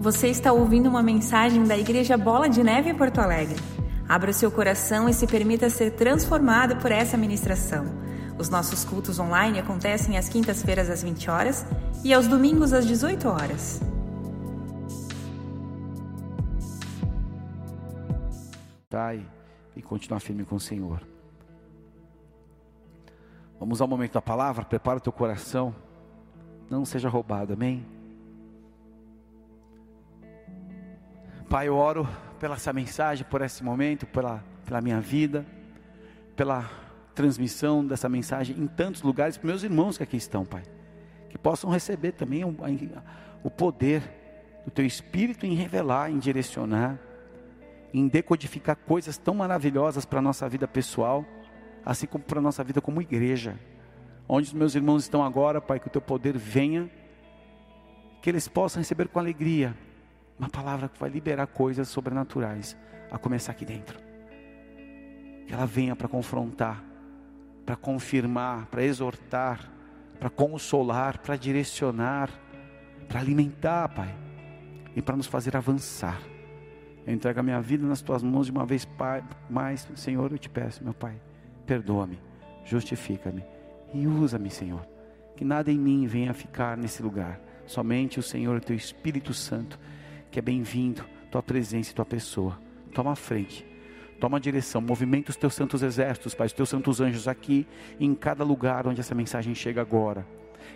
Você está ouvindo uma mensagem da Igreja Bola de Neve em Porto Alegre. Abra o seu coração e se permita ser transformado por essa ministração. Os nossos cultos online acontecem às quintas-feiras às 20 horas e aos domingos às 18 horas. Pai, e continuar firme com o Senhor. Vamos ao momento da palavra, prepara o teu coração, não seja roubado, amém? Pai, eu oro pela essa mensagem, por esse momento, pela, pela minha vida, pela transmissão dessa mensagem em tantos lugares, para meus irmãos que aqui estão, Pai. Que possam receber também o, o poder do Teu Espírito em revelar, em direcionar, em decodificar coisas tão maravilhosas para a nossa vida pessoal, assim como para a nossa vida como igreja. Onde os meus irmãos estão agora, Pai, que o Teu poder venha, que eles possam receber com alegria uma palavra que vai liberar coisas sobrenaturais, a começar aqui dentro. Que ela venha para confrontar, para confirmar, para exortar, para consolar, para direcionar, para alimentar, Pai, e para nos fazer avançar. Eu entrego a minha vida nas tuas mãos de uma vez mais, Senhor, eu te peço, meu Pai, perdoa-me, justifica-me e usa-me, Senhor. Que nada em mim venha ficar nesse lugar, somente o Senhor, teu Espírito Santo que é bem-vindo, tua presença e tua pessoa. Toma a frente, toma a direção, movimenta os teus santos exércitos, Pai, os teus santos anjos aqui, em cada lugar onde essa mensagem chega agora.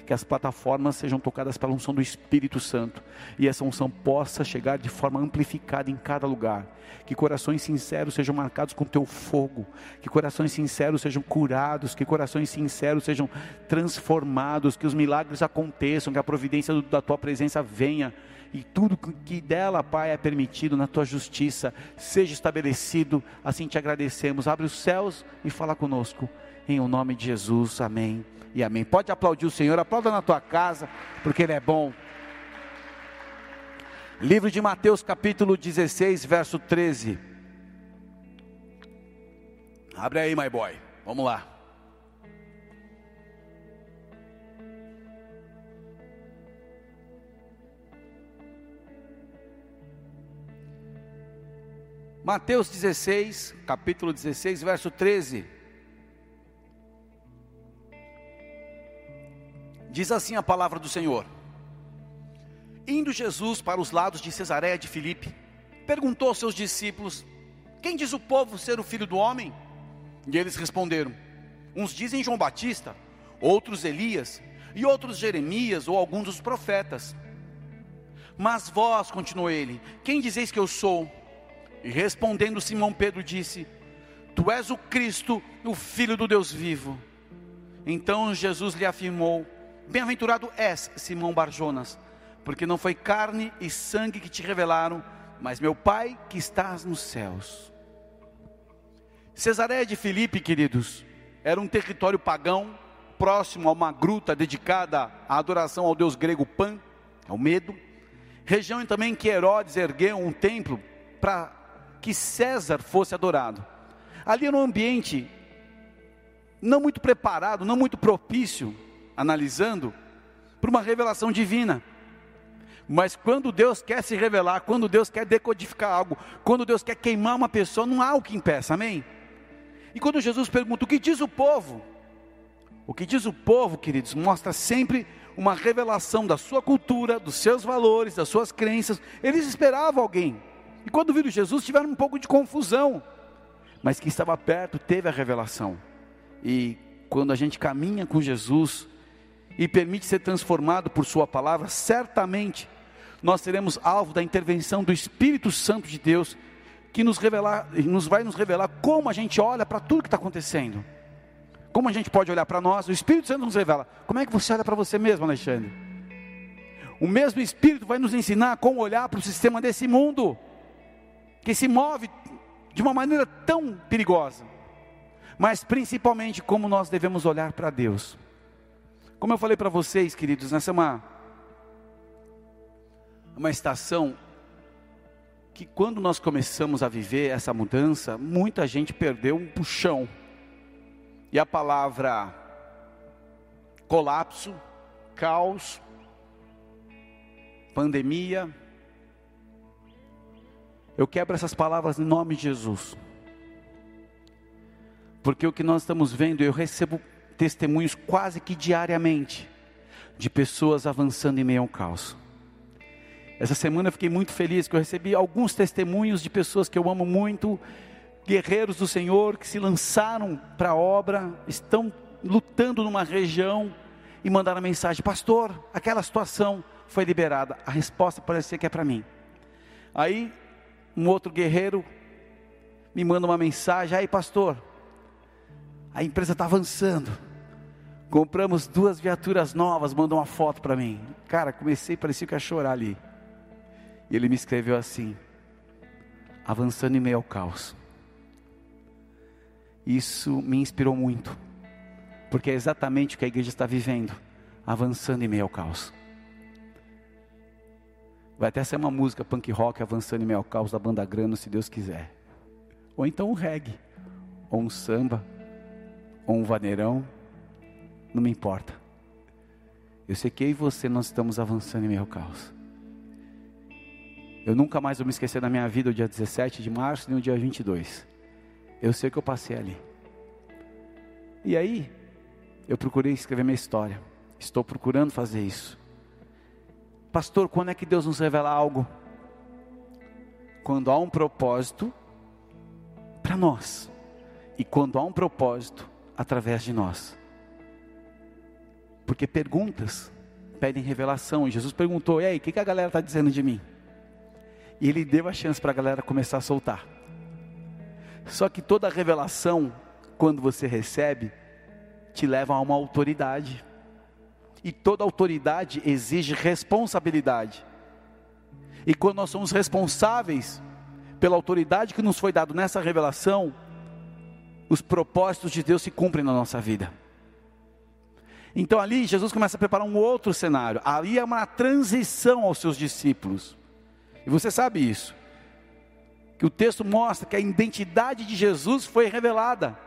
Que as plataformas sejam tocadas pela unção do Espírito Santo e essa unção possa chegar de forma amplificada em cada lugar. Que corações sinceros sejam marcados com teu fogo, que corações sinceros sejam curados, que corações sinceros sejam transformados, que os milagres aconteçam, que a providência da tua presença venha e tudo que dela, Pai, é permitido na tua justiça, seja estabelecido. Assim te agradecemos. Abre os céus e fala conosco. Em o nome de Jesus, amém e amém. Pode aplaudir o Senhor, aplauda na tua casa, porque Ele é bom. Livro de Mateus, capítulo 16, verso 13. Abre aí, my boy. Vamos lá. Mateus 16, capítulo 16, verso 13. Diz assim a palavra do Senhor: Indo Jesus para os lados de Cesareia de Filipe, perguntou aos seus discípulos: Quem diz o povo ser o filho do homem? E eles responderam: Uns dizem João Batista, outros Elias, e outros Jeremias ou alguns dos profetas. Mas vós, continuou ele, quem dizeis que eu sou? E respondendo Simão Pedro disse: Tu és o Cristo, o Filho do Deus vivo. Então Jesus lhe afirmou: Bem-aventurado és, Simão Barjonas, porque não foi carne e sangue que te revelaram, mas meu Pai que estás nos céus. Cesareia de Filipe, queridos, era um território pagão, próximo a uma gruta dedicada à adoração ao deus grego Pan, ao medo. Região também que Herodes ergueu um templo para que César fosse adorado. Ali era um ambiente não muito preparado, não muito propício, analisando, para uma revelação divina. Mas quando Deus quer se revelar, quando Deus quer decodificar algo, quando Deus quer queimar uma pessoa, não há o que impeça, amém? E quando Jesus pergunta o que diz o povo, o que diz o povo, queridos, mostra sempre uma revelação da sua cultura, dos seus valores, das suas crenças. Eles esperavam alguém e quando viram Jesus, tiveram um pouco de confusão. Mas quem estava perto teve a revelação. E quando a gente caminha com Jesus e permite ser transformado por Sua palavra, certamente nós seremos alvo da intervenção do Espírito Santo de Deus, que nos, revelar, nos vai nos revelar como a gente olha para tudo que está acontecendo. Como a gente pode olhar para nós, o Espírito Santo nos revela. Como é que você olha para você mesmo, Alexandre? O mesmo Espírito vai nos ensinar como olhar para o sistema desse mundo que se move de uma maneira tão perigosa, mas principalmente como nós devemos olhar para Deus. Como eu falei para vocês, queridos, nessa é uma, uma estação que quando nós começamos a viver essa mudança, muita gente perdeu um puxão. E a palavra colapso, caos, pandemia, Eu quebro essas palavras em nome de Jesus. Porque o que nós estamos vendo, eu recebo testemunhos quase que diariamente de pessoas avançando em meio ao caos. Essa semana eu fiquei muito feliz que eu recebi alguns testemunhos de pessoas que eu amo muito, guerreiros do Senhor que se lançaram para a obra, estão lutando numa região e mandaram a mensagem: Pastor, aquela situação foi liberada. A resposta parecia que é para mim. Aí, um outro guerreiro me manda uma mensagem: Aí, pastor, a empresa está avançando. Compramos duas viaturas novas, mandou uma foto para mim. Cara, comecei, parecia que ia chorar ali. E ele me escreveu assim: avançando em meio ao caos. Isso me inspirou muito, porque é exatamente o que a igreja está vivendo, avançando em meio ao caos. Vai até ser uma música punk rock avançando em meio ao caos da banda Grano, se Deus quiser. Ou então um reggae, ou um samba, ou um vaneirão, não me importa. Eu sei que eu e você nós estamos avançando em meio ao caos. Eu nunca mais vou me esquecer da minha vida o dia 17 de março nem o dia 22. Eu sei que eu passei ali. E aí, eu procurei escrever minha história. Estou procurando fazer isso. Pastor, quando é que Deus nos revela algo? Quando há um propósito para nós. E quando há um propósito através de nós. Porque perguntas pedem revelação. E Jesus perguntou: E aí, o que, que a galera está dizendo de mim? E ele deu a chance para a galera começar a soltar. Só que toda revelação, quando você recebe, te leva a uma autoridade. E toda autoridade exige responsabilidade. E quando nós somos responsáveis pela autoridade que nos foi dado nessa revelação, os propósitos de Deus se cumprem na nossa vida. Então ali Jesus começa a preparar um outro cenário. Ali é uma transição aos seus discípulos. E você sabe isso que o texto mostra que a identidade de Jesus foi revelada.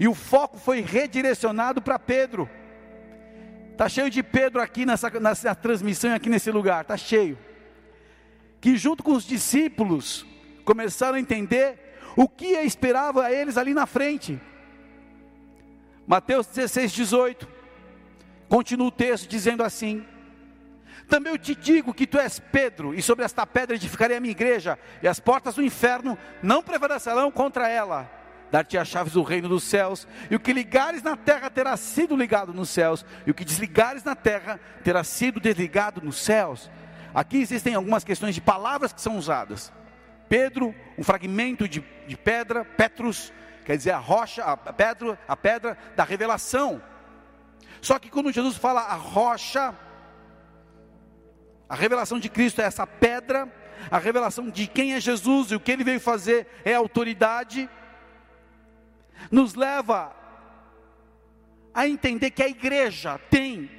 E o foco foi redirecionado para Pedro. Está cheio de Pedro aqui nessa, nessa transmissão, aqui nesse lugar, está cheio. Que junto com os discípulos começaram a entender o que esperava a eles ali na frente. Mateus 16, 18. Continua o texto dizendo assim: também eu te digo que tu és Pedro, e sobre esta pedra edificarei a minha igreja, e as portas do inferno não prevalecerão contra ela. Dar-te as chaves do reino dos céus, e o que ligares na terra terá sido ligado nos céus, e o que desligares na terra terá sido desligado nos céus. Aqui existem algumas questões de palavras que são usadas. Pedro, um fragmento de, de pedra, Petrus, quer dizer a rocha, a pedra, a pedra da revelação. Só que quando Jesus fala a rocha, a revelação de Cristo é essa pedra, a revelação de quem é Jesus e o que ele veio fazer é autoridade, nos leva a entender que a igreja tem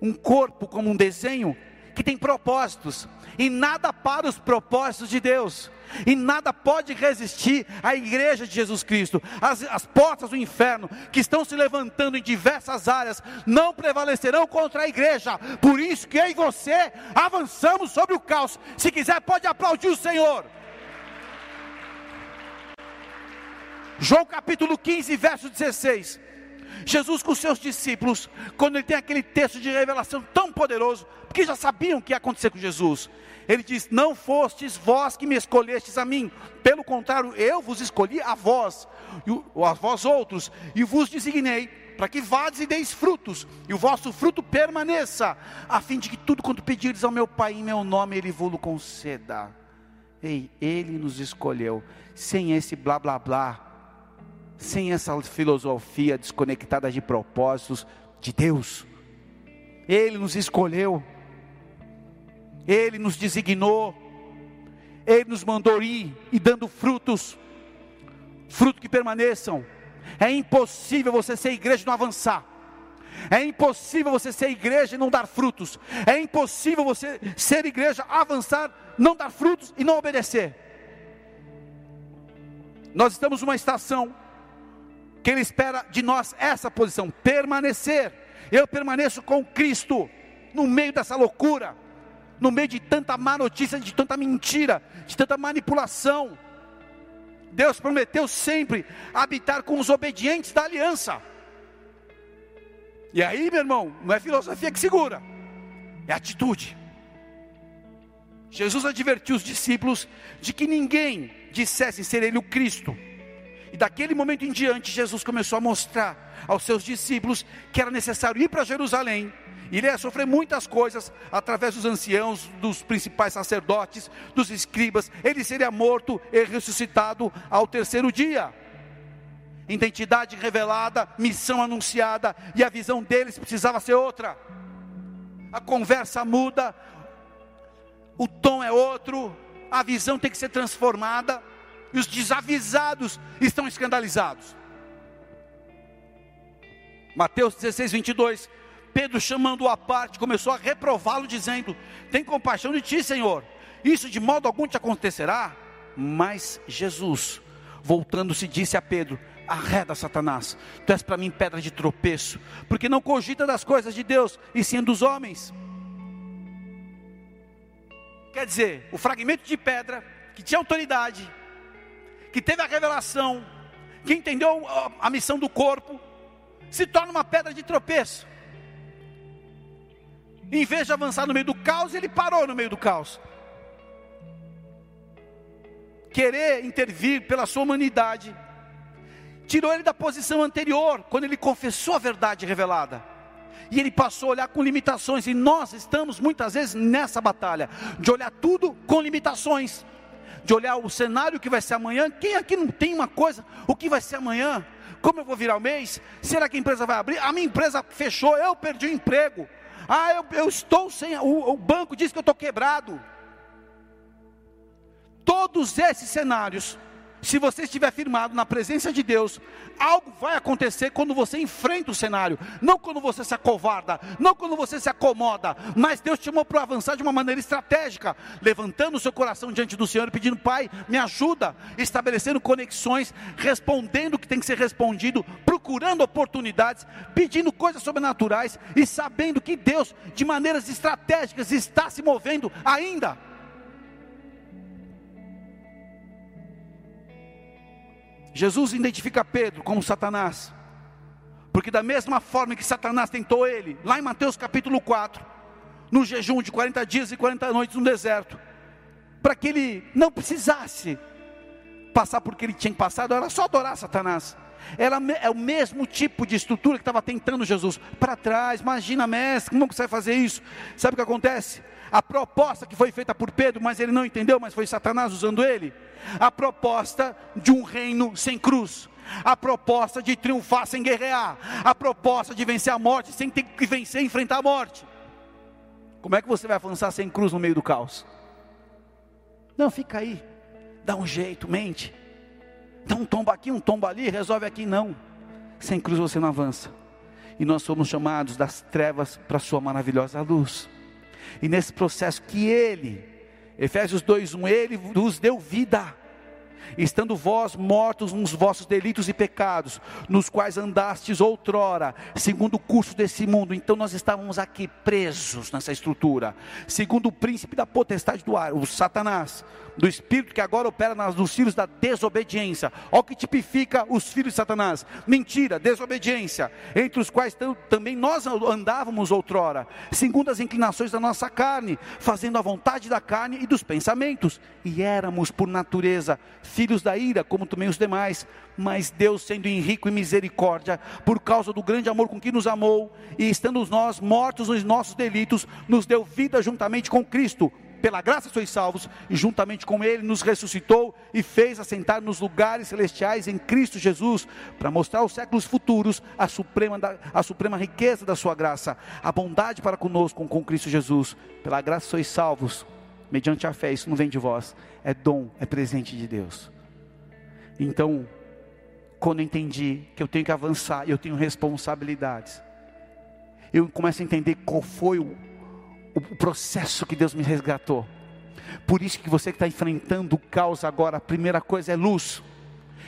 um corpo como um desenho que tem propósitos, e nada para os propósitos de Deus e nada pode resistir à igreja de Jesus Cristo. As, as portas do inferno que estão se levantando em diversas áreas não prevalecerão contra a igreja. Por isso que eu e você avançamos sobre o caos. Se quiser, pode aplaudir o Senhor. João capítulo 15, verso 16. Jesus com seus discípulos, quando ele tem aquele texto de revelação tão poderoso, porque já sabiam o que ia acontecer com Jesus. Ele diz: Não fostes vós que me escolhestes a mim, pelo contrário, eu vos escolhi a vós, a vós outros, e vos designei para que vades e deis frutos, e o vosso fruto permaneça, a fim de que tudo quanto pedirdes ao meu Pai em meu nome, Ele vos conceda. Ei, Ele nos escolheu, sem esse blá blá blá, sem essa filosofia desconectada de propósitos de Deus. Ele nos escolheu. Ele nos designou, Ele nos mandou ir e dando frutos, frutos que permaneçam. É impossível você ser igreja e não avançar. É impossível você ser igreja e não dar frutos. É impossível você ser igreja, avançar, não dar frutos e não obedecer. Nós estamos numa estação que Ele espera de nós essa posição, permanecer. Eu permaneço com Cristo no meio dessa loucura no meio de tanta má notícia, de tanta mentira, de tanta manipulação. Deus prometeu sempre habitar com os obedientes da aliança. E aí, meu irmão, não é filosofia que segura, é atitude. Jesus advertiu os discípulos de que ninguém dissesse ser ele o Cristo. E daquele momento em diante, Jesus começou a mostrar aos seus discípulos que era necessário ir para Jerusalém. Ele ia sofrer muitas coisas através dos anciãos, dos principais sacerdotes, dos escribas. Ele seria morto e ressuscitado ao terceiro dia. Identidade revelada, missão anunciada, e a visão deles precisava ser outra. A conversa muda, o tom é outro, a visão tem que ser transformada, e os desavisados estão escandalizados. Mateus 16, 22. Pedro, chamando-o à parte, começou a reprová-lo, dizendo: Tem compaixão de ti, Senhor, isso de modo algum te acontecerá. Mas Jesus, voltando-se, disse a Pedro: Arreda, Satanás, tu és para mim pedra de tropeço, porque não cogita das coisas de Deus, e sim dos homens. Quer dizer, o fragmento de pedra que tinha autoridade, que teve a revelação, que entendeu a missão do corpo, se torna uma pedra de tropeço. Em vez de avançar no meio do caos, ele parou no meio do caos. Querer intervir pela sua humanidade, tirou ele da posição anterior, quando ele confessou a verdade revelada e ele passou a olhar com limitações, e nós estamos muitas vezes nessa batalha, de olhar tudo com limitações, de olhar o cenário que vai ser amanhã. Quem aqui não tem uma coisa? O que vai ser amanhã? Como eu vou virar o mês? Será que a empresa vai abrir? A minha empresa fechou, eu perdi o emprego. Ah, eu, eu estou sem. O, o banco diz que eu estou quebrado. Todos esses cenários se você estiver firmado na presença de Deus, algo vai acontecer quando você enfrenta o cenário, não quando você se acovarda, não quando você se acomoda, mas Deus te chamou para avançar de uma maneira estratégica, levantando o seu coração diante do Senhor e pedindo, Pai, me ajuda, estabelecendo conexões, respondendo o que tem que ser respondido, procurando oportunidades, pedindo coisas sobrenaturais e sabendo que Deus, de maneiras estratégicas, está se movendo ainda. Jesus identifica Pedro como Satanás, porque da mesma forma que Satanás tentou ele, lá em Mateus capítulo 4, no jejum de 40 dias e 40 noites no deserto, para que ele não precisasse passar por que ele tinha passado, era só adorar Satanás. Era é o mesmo tipo de estrutura que estava tentando Jesus para trás. Imagina, mestre, como que você vai fazer isso? Sabe o que acontece? A proposta que foi feita por Pedro, mas ele não entendeu, mas foi Satanás usando ele a proposta de um reino sem cruz, a proposta de triunfar sem guerrear, a proposta de vencer a morte sem ter que vencer e enfrentar a morte. Como é que você vai avançar sem cruz no meio do caos? Não, fica aí, dá um jeito, mente, dá um tombo aqui, um tombo ali, resolve aqui, não. Sem cruz você não avança. E nós somos chamados das trevas para a sua maravilhosa luz. E nesse processo que Ele Efésios 2:1 Ele vos deu vida, estando vós mortos nos vossos delitos e pecados, nos quais andastes outrora, segundo o curso desse mundo. Então nós estávamos aqui presos nessa estrutura, segundo o príncipe da potestade do ar, o Satanás do espírito que agora opera nos filhos da desobediência. Olha o que tipifica os filhos de Satanás: mentira, desobediência, entre os quais também nós andávamos outrora, segundo as inclinações da nossa carne, fazendo a vontade da carne e dos pensamentos, e éramos por natureza filhos da ira, como também os demais. Mas Deus, sendo rico em misericórdia, por causa do grande amor com que nos amou, e estando nós mortos nos nossos delitos, nos deu vida juntamente com Cristo pela graça sois salvos, e juntamente com Ele nos ressuscitou e fez assentar nos lugares celestiais em Cristo Jesus, para mostrar aos séculos futuros a suprema, a suprema riqueza da Sua graça, a bondade para conosco com Cristo Jesus. Pela graça sois salvos, mediante a fé, isso não vem de vós, é dom, é presente de Deus. Então, quando entendi que eu tenho que avançar, eu tenho responsabilidades, eu começo a entender qual foi o o processo que Deus me resgatou. Por isso que você que está enfrentando o caos agora, a primeira coisa é luz.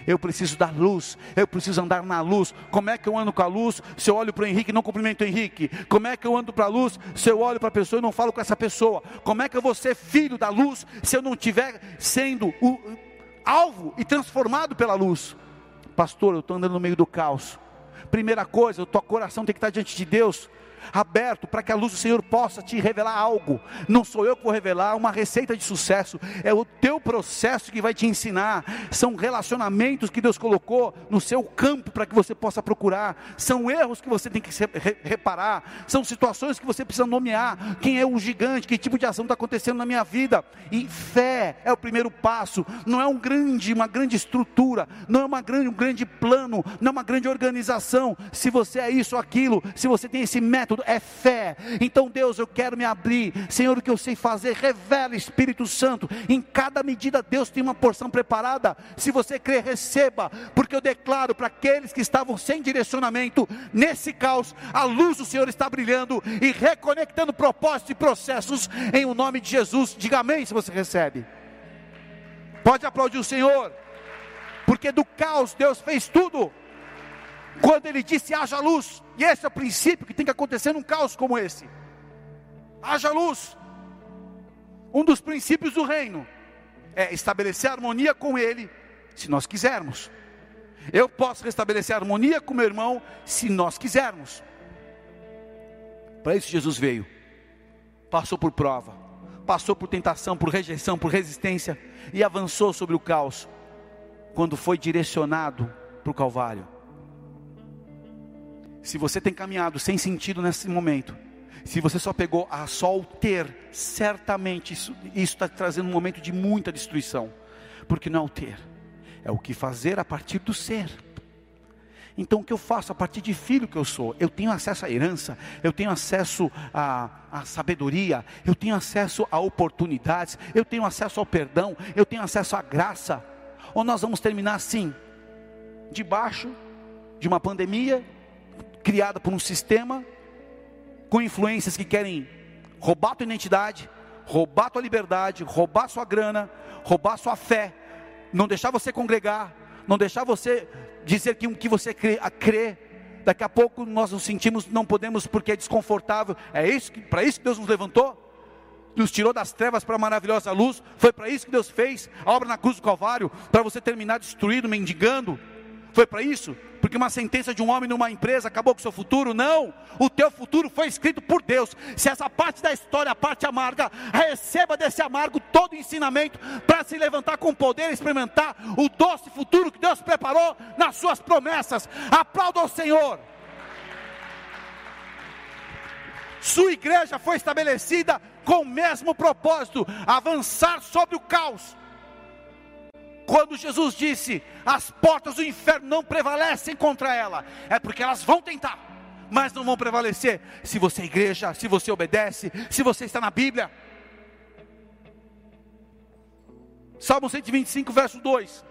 Eu preciso da luz, eu preciso andar na luz. Como é que eu ando com a luz se eu olho para o Henrique e não cumprimento o Henrique? Como é que eu ando para a luz se eu olho para a pessoa e não falo com essa pessoa? Como é que eu vou ser filho da luz se eu não estiver sendo o alvo e transformado pela luz? Pastor, eu estou andando no meio do caos. Primeira coisa, o teu coração tem que estar diante de Deus aberto para que a luz do Senhor possa te revelar algo. Não sou eu que vou revelar uma receita de sucesso, é o teu processo que vai te ensinar. São relacionamentos que Deus colocou no seu campo para que você possa procurar. São erros que você tem que reparar. São situações que você precisa nomear. Quem é o gigante? Que tipo de ação está acontecendo na minha vida? E fé é o primeiro passo. Não é um grande, uma grande estrutura, não é uma grande, um grande plano, não é uma grande organização. Se você é isso ou aquilo, se você tem esse método tudo, é fé. Então, Deus, eu quero me abrir. Senhor, o que eu sei fazer, revela Espírito Santo. Em cada medida, Deus tem uma porção preparada. Se você crer, receba, porque eu declaro para aqueles que estavam sem direcionamento, nesse caos, a luz do Senhor está brilhando e reconectando propósitos e processos em o nome de Jesus. Diga amém se você recebe. Pode aplaudir o Senhor, porque do caos Deus fez tudo. Quando ele disse haja luz, e esse é o princípio que tem que acontecer num caos como esse. Haja luz. Um dos princípios do reino é estabelecer harmonia com ele, se nós quisermos. Eu posso restabelecer harmonia com meu irmão, se nós quisermos. Para isso Jesus veio. Passou por prova, passou por tentação, por rejeição, por resistência e avançou sobre o caos quando foi direcionado para o Calvário. Se você tem caminhado sem sentido nesse momento, se você só pegou a só o ter, certamente isso está trazendo um momento de muita destruição, porque não é o ter, é o que fazer a partir do ser. Então, o que eu faço a partir de filho que eu sou? Eu tenho acesso à herança, eu tenho acesso à, à, sabedoria, eu tenho acesso a oportunidades, eu tenho acesso ao perdão, eu tenho acesso à graça. Ou nós vamos terminar assim, debaixo de uma pandemia, criada por um sistema com influências que querem roubar tua identidade, roubar tua liberdade, roubar sua grana, roubar sua fé, não deixar você congregar, não deixar você dizer que o que você crê, a crê. Daqui a pouco nós nos sentimos, não podemos porque é desconfortável. É isso para isso que Deus nos levantou? Nos tirou das trevas para a maravilhosa luz. Foi para isso que Deus fez a obra na cruz do Calvário, para você terminar destruído, mendigando foi para isso? Porque uma sentença de um homem numa empresa acabou com o seu futuro? Não. O teu futuro foi escrito por Deus. Se essa parte da história, a parte amarga, receba desse amargo todo o ensinamento para se levantar com poder e experimentar o doce futuro que Deus preparou nas suas promessas. Aplauda ao Senhor. Sua igreja foi estabelecida com o mesmo propósito: avançar sobre o caos quando Jesus disse: as portas do inferno não prevalecem contra ela, é porque elas vão tentar, mas não vão prevalecer se você é igreja, se você obedece, se você está na Bíblia. Salmo 125, verso 2: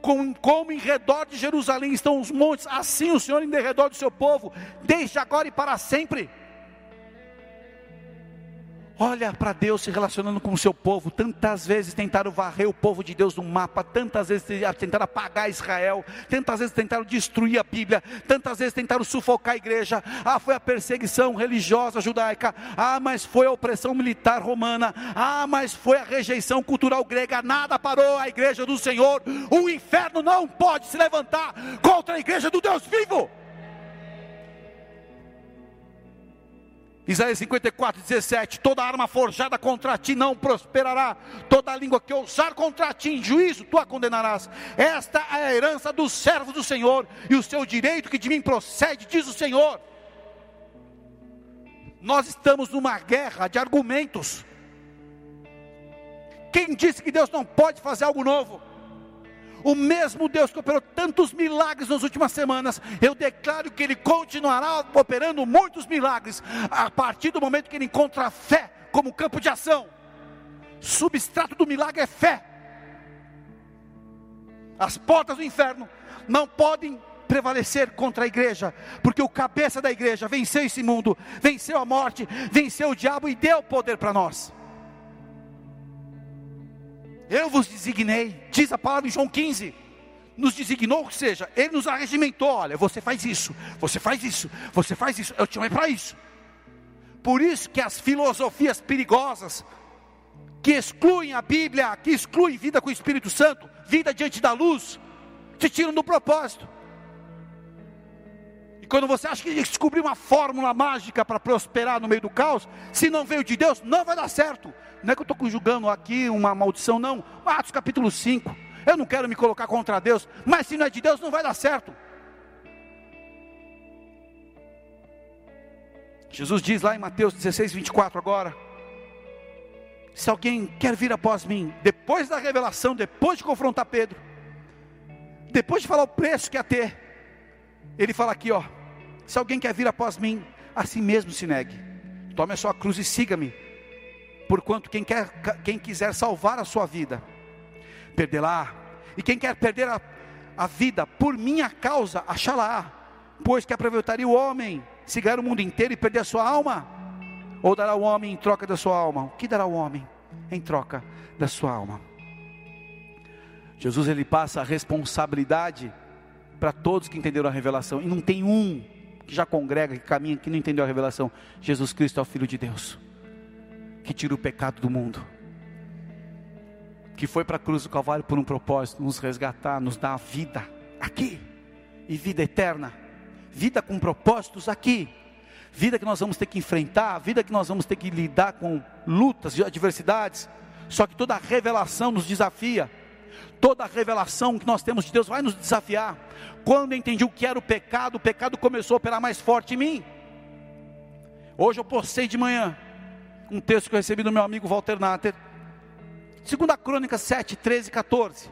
como, como em redor de Jerusalém estão os montes, assim o Senhor em redor do seu povo, desde agora e para sempre. Olha para Deus se relacionando com o seu povo. Tantas vezes tentaram varrer o povo de Deus no mapa, tantas vezes tentaram apagar Israel, tantas vezes tentaram destruir a Bíblia, tantas vezes tentaram sufocar a igreja. Ah, foi a perseguição religiosa judaica. Ah, mas foi a opressão militar romana. Ah, mas foi a rejeição cultural grega. Nada parou a igreja do Senhor. O inferno não pode se levantar contra a igreja do Deus vivo. Isaías 54, 17: Toda arma forjada contra ti não prosperará, toda língua que ousar contra ti em juízo, tu a condenarás. Esta é a herança dos servos do Senhor, e o seu direito que de mim procede, diz o Senhor. Nós estamos numa guerra de argumentos. Quem disse que Deus não pode fazer algo novo? O mesmo Deus que operou tantos milagres nas últimas semanas, eu declaro que Ele continuará operando muitos milagres a partir do momento que Ele encontra a fé como campo de ação. Substrato do milagre é fé. As portas do inferno não podem prevalecer contra a igreja, porque o cabeça da igreja venceu esse mundo, venceu a morte, venceu o diabo e deu poder para nós. Eu vos designei, diz a palavra em João 15. nos designou, ou seja, Ele nos arregimentou: olha, você faz isso, você faz isso, você faz isso, eu te chamei para isso. Por isso que as filosofias perigosas, que excluem a Bíblia, que excluem vida com o Espírito Santo, vida diante da luz, te tiram do propósito. Quando você acha que descobriu uma fórmula mágica para prosperar no meio do caos, se não veio de Deus, não vai dar certo. Não é que eu estou conjugando aqui uma maldição, não. Atos capítulo 5. Eu não quero me colocar contra Deus, mas se não é de Deus, não vai dar certo. Jesus diz lá em Mateus 16, 24 agora. Se alguém quer vir após mim, depois da revelação, depois de confrontar Pedro, depois de falar o preço que ia ter, ele fala aqui, ó: se alguém quer vir após mim, a si mesmo se negue, tome a sua cruz e siga-me, porquanto quem, quer, quem quiser salvar a sua vida, perdê-la, e quem quer perder a, a vida por minha causa, achá-la, pois que aproveitaria o homem se ganhar o mundo inteiro e perder a sua alma? Ou dará o homem em troca da sua alma? O que dará o homem em troca da sua alma? Jesus ele passa a responsabilidade para todos que entenderam a revelação, e não tem um que já congrega, que caminha, que não entendeu a revelação. Jesus Cristo é o Filho de Deus, que tira o pecado do mundo, que foi para a cruz do Calvário por um propósito, nos resgatar, nos dar a vida aqui, e vida eterna, vida com propósitos aqui, vida que nós vamos ter que enfrentar, vida que nós vamos ter que lidar com lutas e adversidades, só que toda a revelação nos desafia Toda a revelação que nós temos de Deus vai nos desafiar. Quando eu entendi o que era o pecado, o pecado começou a operar mais forte em mim. Hoje eu postei de manhã um texto que eu recebi do meu amigo Walter Natter. 2 Crônica 7, 13 e 14.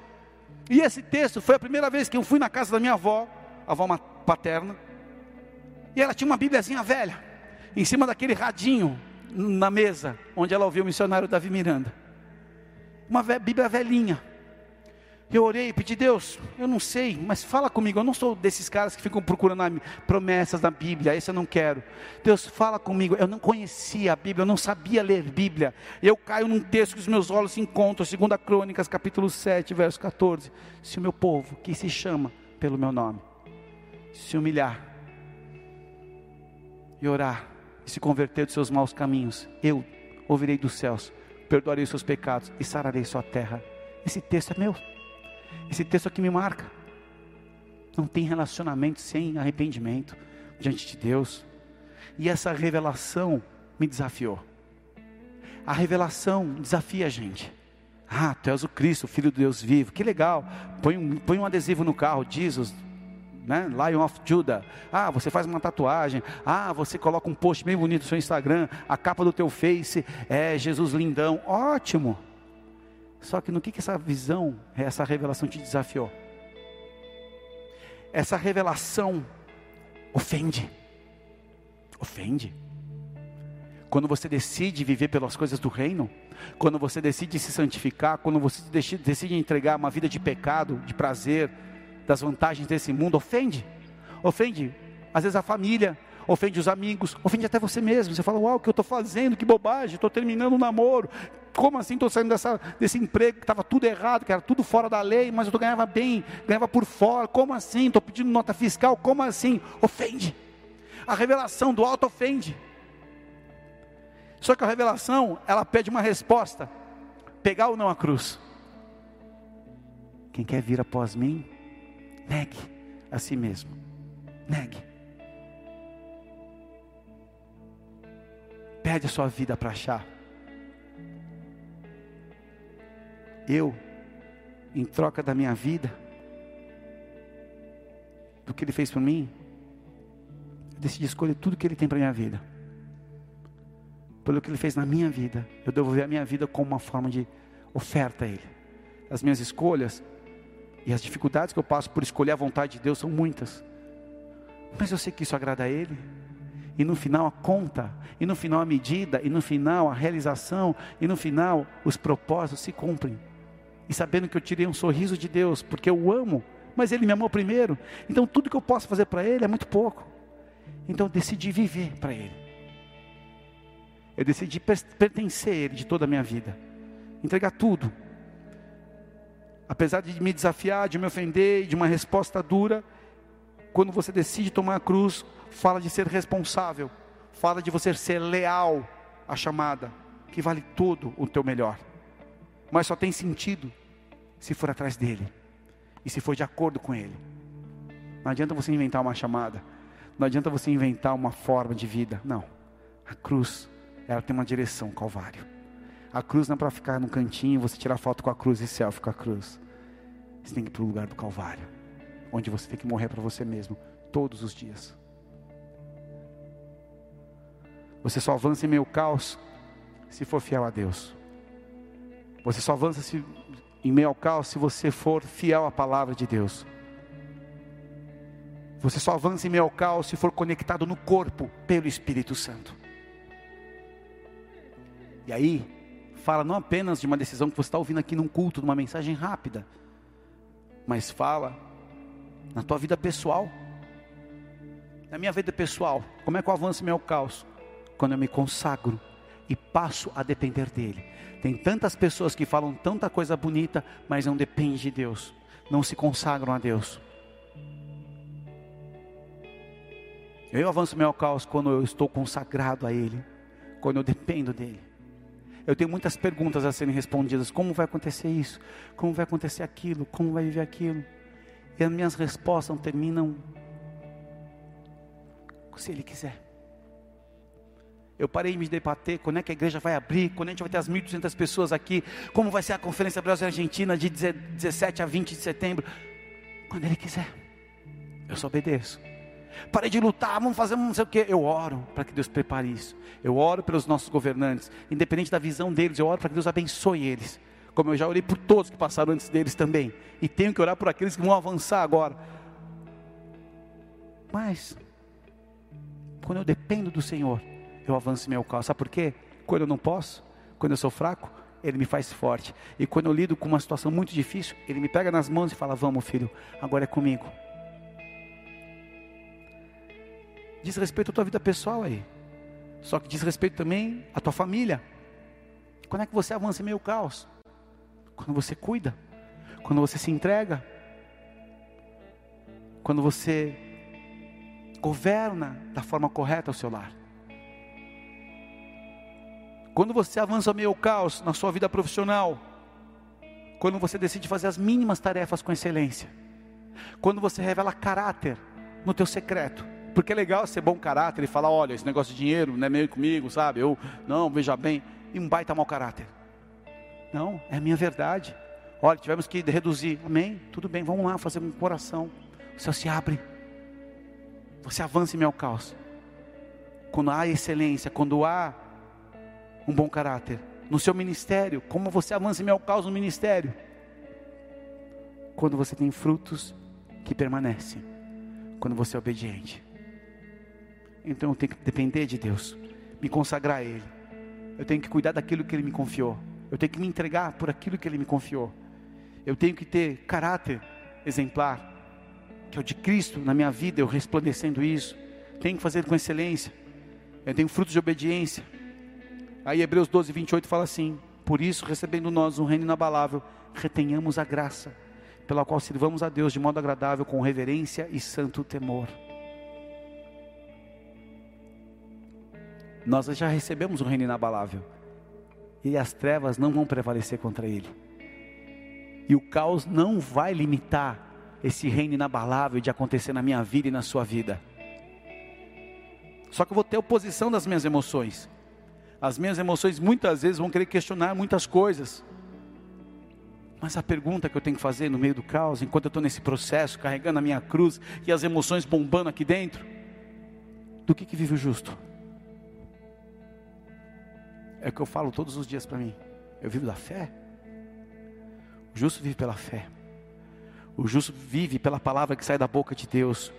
E esse texto foi a primeira vez que eu fui na casa da minha avó, avó paterna. E ela tinha uma bíbliazinha velha, em cima daquele radinho na mesa, onde ela ouviu o missionário Davi Miranda. Uma bíblia velhinha. Eu orei e pedi, Deus, eu não sei, mas fala comigo. Eu não sou desses caras que ficam procurando promessas na Bíblia, esse eu não quero. Deus, fala comigo. Eu não conhecia a Bíblia, eu não sabia ler Bíblia. Eu caio num texto que os meus olhos se encontram, 2 Crônicas, capítulo 7, verso 14. Se o meu povo, que se chama pelo meu nome, se humilhar e orar, e se converter dos seus maus caminhos, eu ouvirei dos céus, perdoarei os seus pecados e sararei sua terra. Esse texto é meu. Esse texto aqui me marca. Não tem relacionamento sem arrependimento diante de Deus. E essa revelação me desafiou. A revelação desafia a gente. Ah, tu és o Cristo, Filho de Deus vivo. Que legal. Põe um, põe um adesivo no carro, Jesus, né? Lion of Judah. Ah, você faz uma tatuagem. Ah, você coloca um post bem bonito no seu Instagram. A capa do teu Face é Jesus lindão. Ótimo. Só que no que, que essa visão, essa revelação te desafiou? Essa revelação ofende. Ofende. Quando você decide viver pelas coisas do reino, quando você decide se santificar, quando você decide entregar uma vida de pecado, de prazer, das vantagens desse mundo, ofende. Ofende, às vezes, a família, ofende os amigos, ofende até você mesmo. Você fala, uau, o que eu estou fazendo? Que bobagem, estou terminando o um namoro. Como assim estou saindo dessa, desse emprego que estava tudo errado, que era tudo fora da lei, mas eu ganhava bem, ganhava por fora. Como assim? Estou pedindo nota fiscal, como assim? Ofende. A revelação do alto ofende. Só que a revelação, ela pede uma resposta: pegar ou não a cruz. Quem quer vir após mim, negue a si mesmo. Negue. perde a sua vida para achar. Eu, em troca da minha vida, do que Ele fez por mim, eu decidi escolher tudo que Ele tem para minha vida. Pelo que Ele fez na minha vida, eu devolver a minha vida como uma forma de oferta a Ele. As minhas escolhas e as dificuldades que eu passo por escolher a vontade de Deus são muitas. Mas eu sei que isso agrada a Ele e no final a conta, e no final a medida, e no final a realização, e no final os propósitos se cumprem. E sabendo que eu tirei um sorriso de Deus, porque eu o amo, mas Ele me amou primeiro, então tudo que eu posso fazer para Ele é muito pouco. Então eu decidi viver para Ele. Eu decidi pertencer a Ele de toda a minha vida, entregar tudo. apesar de me desafiar, de me ofender, de uma resposta dura, quando você decide tomar a cruz, fala de ser responsável, fala de você ser leal à chamada, que vale todo o teu melhor. Mas só tem sentido se for atrás dele e se for de acordo com ele. Não adianta você inventar uma chamada, não adianta você inventar uma forma de vida, não. A cruz, ela tem uma direção, Calvário. A cruz não é para ficar no cantinho, você tirar foto com a cruz e selfie com a cruz. Você tem que ir para o lugar do Calvário, onde você tem que morrer para você mesmo, todos os dias. Você só avança em meio caos se for fiel a Deus. Você só avança se, em meio ao caos se você for fiel à palavra de Deus. Você só avança em meio ao caos se for conectado no corpo pelo Espírito Santo. E aí, fala não apenas de uma decisão que você está ouvindo aqui num culto, numa mensagem rápida, mas fala na tua vida pessoal. Na minha vida pessoal, como é que eu avanço em meio ao caos? Quando eu me consagro e passo a depender dEle. Tem tantas pessoas que falam tanta coisa bonita, mas não dependem de Deus, não se consagram a Deus. Eu avanço meu caos quando eu estou consagrado a Ele, quando eu dependo dEle. Eu tenho muitas perguntas a serem respondidas: como vai acontecer isso? Como vai acontecer aquilo? Como vai viver aquilo? E as minhas respostas não terminam se Ele quiser. Eu parei de me debater quando é que a igreja vai abrir, quando a gente vai ter as 1.200 pessoas aqui, como vai ser a Conferência Brasil-Argentina de 17 a 20 de setembro. Quando Ele quiser, eu só obedeço. Parei de lutar, vamos fazer não sei o que. Eu oro para que Deus prepare isso. Eu oro pelos nossos governantes, independente da visão deles, eu oro para que Deus abençoe eles. Como eu já orei por todos que passaram antes deles também. E tenho que orar por aqueles que vão avançar agora. Mas, quando eu dependo do Senhor, eu avanço meu carro. Sabe por quê? Quando eu não posso, quando eu sou fraco, Ele me faz forte. E quando eu lido com uma situação muito difícil, Ele me pega nas mãos e fala: Vamos, filho, agora é comigo. diz respeito à tua vida pessoal aí. Só que diz respeito também à tua família. Quando é que você avança em meio caos? Quando você cuida, quando você se entrega, quando você governa da forma correta o seu lar. Quando você avança meio caos na sua vida profissional, quando você decide fazer as mínimas tarefas com excelência, quando você revela caráter no teu secreto, porque é legal ser bom caráter e falar, olha, esse negócio de dinheiro não é meio comigo, sabe? Eu, não, veja bem, e um baita mau caráter. Não, é a minha verdade. Olha, tivemos que reduzir. Amém? Tudo bem, vamos lá fazer um coração. O céu se abre. Você avança em meu caos. Quando há excelência, quando há um bom caráter. No seu ministério, como você avança em meu caos no ministério? Quando você tem frutos que permanecem. Quando você é obediente. Então eu tenho que depender de Deus, me consagrar a Ele. Eu tenho que cuidar daquilo que Ele me confiou. Eu tenho que me entregar por aquilo que Ele me confiou. Eu tenho que ter caráter exemplar, que é o de Cristo na minha vida, eu resplandecendo isso. Tenho que fazer com excelência. Eu tenho frutos de obediência. Aí Hebreus 12, 28 fala assim: Por isso, recebendo nós um reino inabalável, retenhamos a graça, pela qual sirvamos a Deus de modo agradável, com reverência e santo temor. nós já recebemos um reino inabalável. E as trevas não vão prevalecer contra ele. E o caos não vai limitar esse reino inabalável de acontecer na minha vida e na sua vida. Só que eu vou ter oposição das minhas emoções. As minhas emoções muitas vezes vão querer questionar muitas coisas. Mas a pergunta que eu tenho que fazer no meio do caos, enquanto eu estou nesse processo, carregando a minha cruz e as emoções bombando aqui dentro, do que, que vive o justo? É o que eu falo todos os dias para mim. Eu vivo da fé. O justo vive pela fé. O justo vive pela palavra que sai da boca de Deus.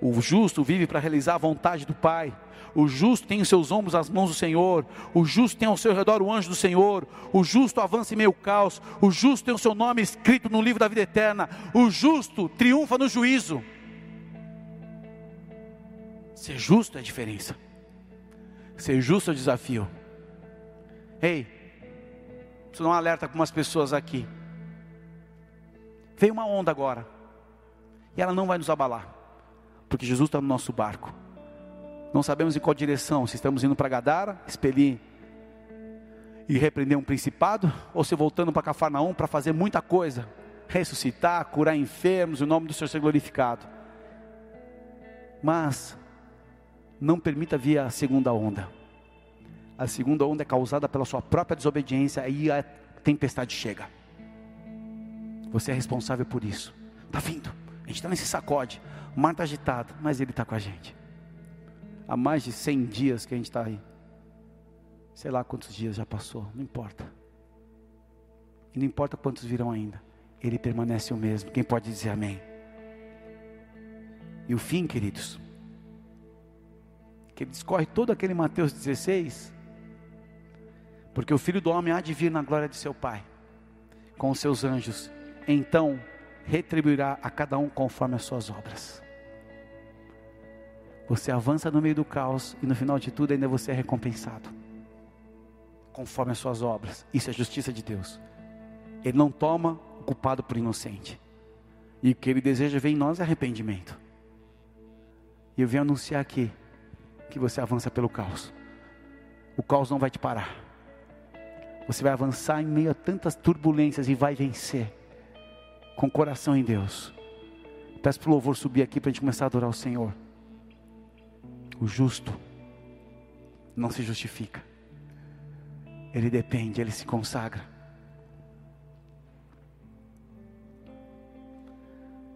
O justo vive para realizar a vontade do Pai. O justo tem em seus ombros as mãos do Senhor. O justo tem ao seu redor o anjo do Senhor. O justo avança em meio caos. O justo tem o seu nome escrito no livro da vida eterna. O justo triunfa no juízo. Ser justo é a diferença. Ser justo é o desafio. Ei, preciso um alerta para umas pessoas aqui. Veio uma onda agora. E ela não vai nos abalar. Porque Jesus está no nosso barco. Não sabemos em qual direção, se estamos indo para Gadara, expelir e repreender um principado, ou se voltando para Cafarnaum para fazer muita coisa, ressuscitar, curar enfermos, o nome do Senhor ser glorificado. Mas não permita vir a segunda onda. A segunda onda é causada pela sua própria desobediência, aí a tempestade chega. Você é responsável por isso. Está vindo. A gente está nesse sacode. O mar está agitado, mas ele está com a gente há mais de 100 dias que a gente está aí. Sei lá quantos dias já passou, não importa. E não importa quantos virão ainda. Ele permanece o mesmo. Quem pode dizer amém? E o fim, queridos, que ele discorre todo aquele Mateus 16, porque o filho do homem há de vir na glória de seu Pai, com os seus anjos, então retribuirá a cada um conforme as suas obras. Você avança no meio do caos e no final de tudo ainda você é recompensado. Conforme as suas obras. Isso é justiça de Deus. Ele não toma o culpado por inocente. E o que ele deseja ver em nós é arrependimento. E eu venho anunciar aqui que você avança pelo caos. O caos não vai te parar. Você vai avançar em meio a tantas turbulências e vai vencer. Com coração em Deus. Peço para o louvor subir aqui para a gente começar a adorar o Senhor. O justo não se justifica. Ele depende, ele se consagra.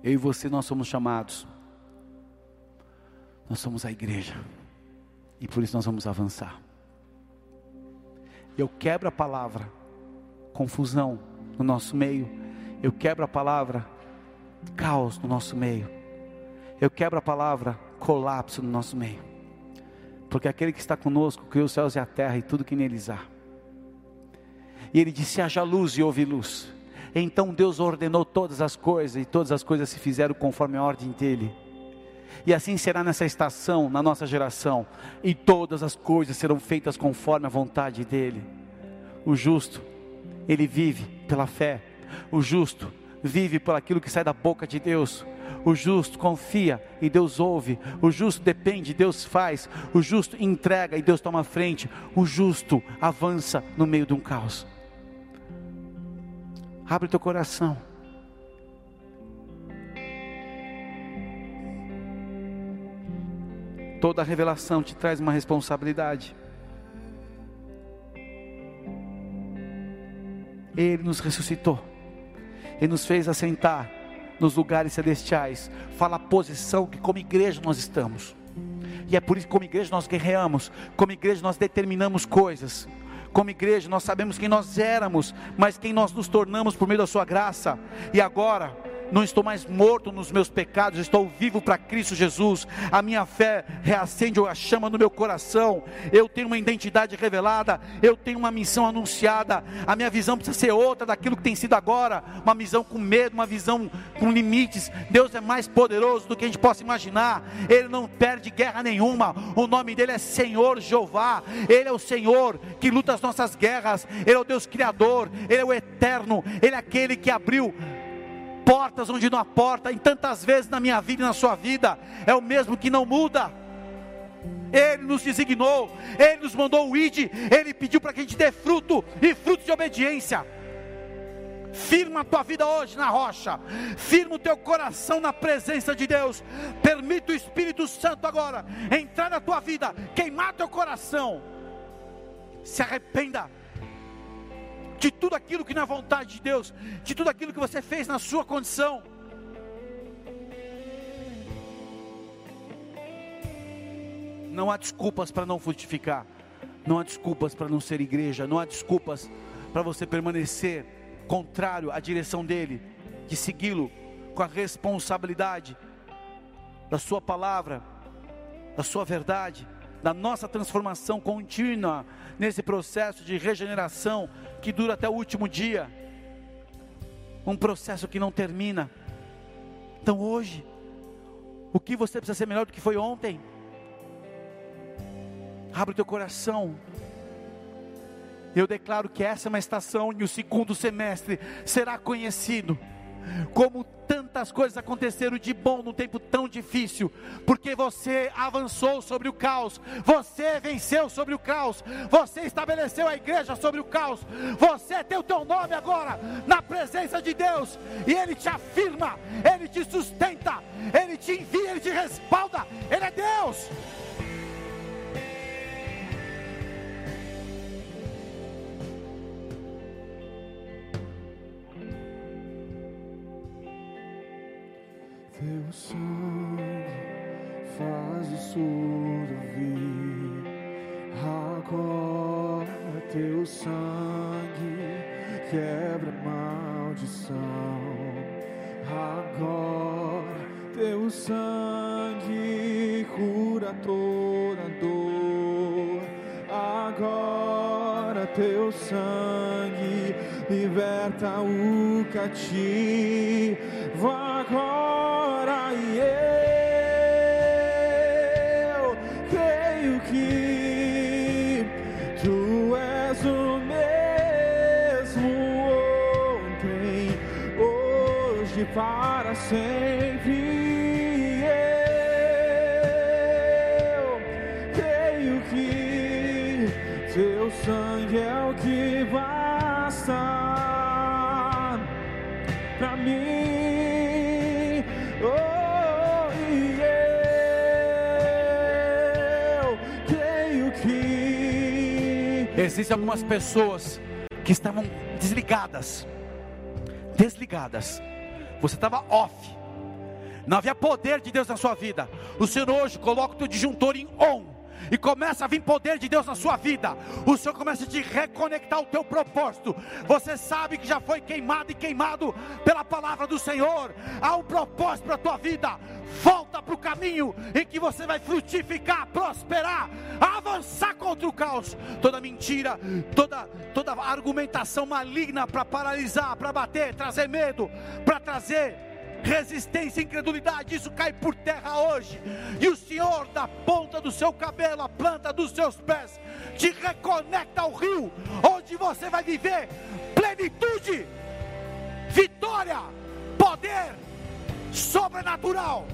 Eu e você, nós somos chamados. Nós somos a igreja. E por isso nós vamos avançar. Eu quebro a palavra confusão no nosso meio. Eu quebro a palavra caos no nosso meio. Eu quebro a palavra colapso no nosso meio. Porque aquele que está conosco criou os céus e a terra e tudo que neles há. E ele disse: haja luz e houve luz. Então Deus ordenou todas as coisas e todas as coisas se fizeram conforme a ordem dele. E assim será nessa estação, na nossa geração, e todas as coisas serão feitas conforme a vontade dele. O justo, ele vive pela fé. O justo vive por aquilo que sai da boca de Deus. O justo confia e Deus ouve. O justo depende, Deus faz. O justo entrega e Deus toma frente. O justo avança no meio de um caos. Abre teu coração. Toda revelação te traz uma responsabilidade. Ele nos ressuscitou. Ele nos fez assentar nos lugares celestiais. Fala a posição que, como igreja, nós estamos. E é por isso que, como igreja, nós guerreamos. Como igreja, nós determinamos coisas. Como igreja, nós sabemos quem nós éramos, mas quem nós nos tornamos por meio da Sua graça. E agora, não estou mais morto nos meus pecados, estou vivo para Cristo Jesus. A minha fé reacende a chama no meu coração. Eu tenho uma identidade revelada, eu tenho uma missão anunciada. A minha visão precisa ser outra daquilo que tem sido agora, uma visão com medo, uma visão com limites. Deus é mais poderoso do que a gente possa imaginar. Ele não perde guerra nenhuma. O nome dele é Senhor Jeová. Ele é o Senhor que luta as nossas guerras. Ele é o Deus criador, ele é o eterno, ele é aquele que abriu portas onde não há porta, em tantas vezes na minha vida e na sua vida, é o mesmo que não muda. Ele nos designou, Ele nos mandou o ID, Ele pediu para que a gente dê fruto e fruto de obediência. Firma a tua vida hoje na rocha, firma o teu coração na presença de Deus. Permita o Espírito Santo agora entrar na tua vida, queimar teu coração. Se arrependa, de tudo aquilo que não é vontade de Deus, de tudo aquilo que você fez na sua condição. Não há desculpas para não frutificar, não há desculpas para não ser igreja, não há desculpas para você permanecer contrário à direção dele, de segui-lo com a responsabilidade da sua palavra, da sua verdade, da nossa transformação contínua nesse processo de regeneração que dura até o último dia. Um processo que não termina. Então hoje, o que você precisa ser melhor do que foi ontem? Abre o teu coração. Eu declaro que essa é uma estação e o segundo semestre será conhecido como tantas coisas aconteceram de bom num tempo tão difícil, porque você avançou sobre o caos, você venceu sobre o caos, você estabeleceu a igreja sobre o caos, você tem o teu nome agora na presença de Deus, e Ele te afirma, Ele te sustenta, Ele te envia, Ele te respalda, Ele é Deus. Teu sangue faz o surdo ouvir. Agora teu sangue quebra maldição. Agora teu sangue cura toda dor. Agora teu sangue liberta o cativo. Agora que tu és o mesmo ontem, hoje para sempre. Eu creio que teu sangue é o que basta pra mim. Existem algumas pessoas que estavam desligadas, desligadas. Você estava off. Não havia poder de Deus na sua vida. O Senhor hoje coloca o teu disjuntor em on. E começa a vir poder de Deus na sua vida. O Senhor começa a te reconectar ao teu propósito. Você sabe que já foi queimado e queimado pela palavra do Senhor. Há um propósito para a tua vida. Volta para o caminho em que você vai frutificar, prosperar, avançar contra o caos. Toda mentira, toda, toda argumentação maligna para paralisar, para bater, trazer medo, para trazer resistência, incredulidade, isso cai por terra hoje. E o Senhor, da ponta do seu cabelo, a planta dos seus pés, te reconecta ao rio, onde você vai viver plenitude, vitória, poder sobrenatural.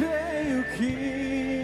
creio que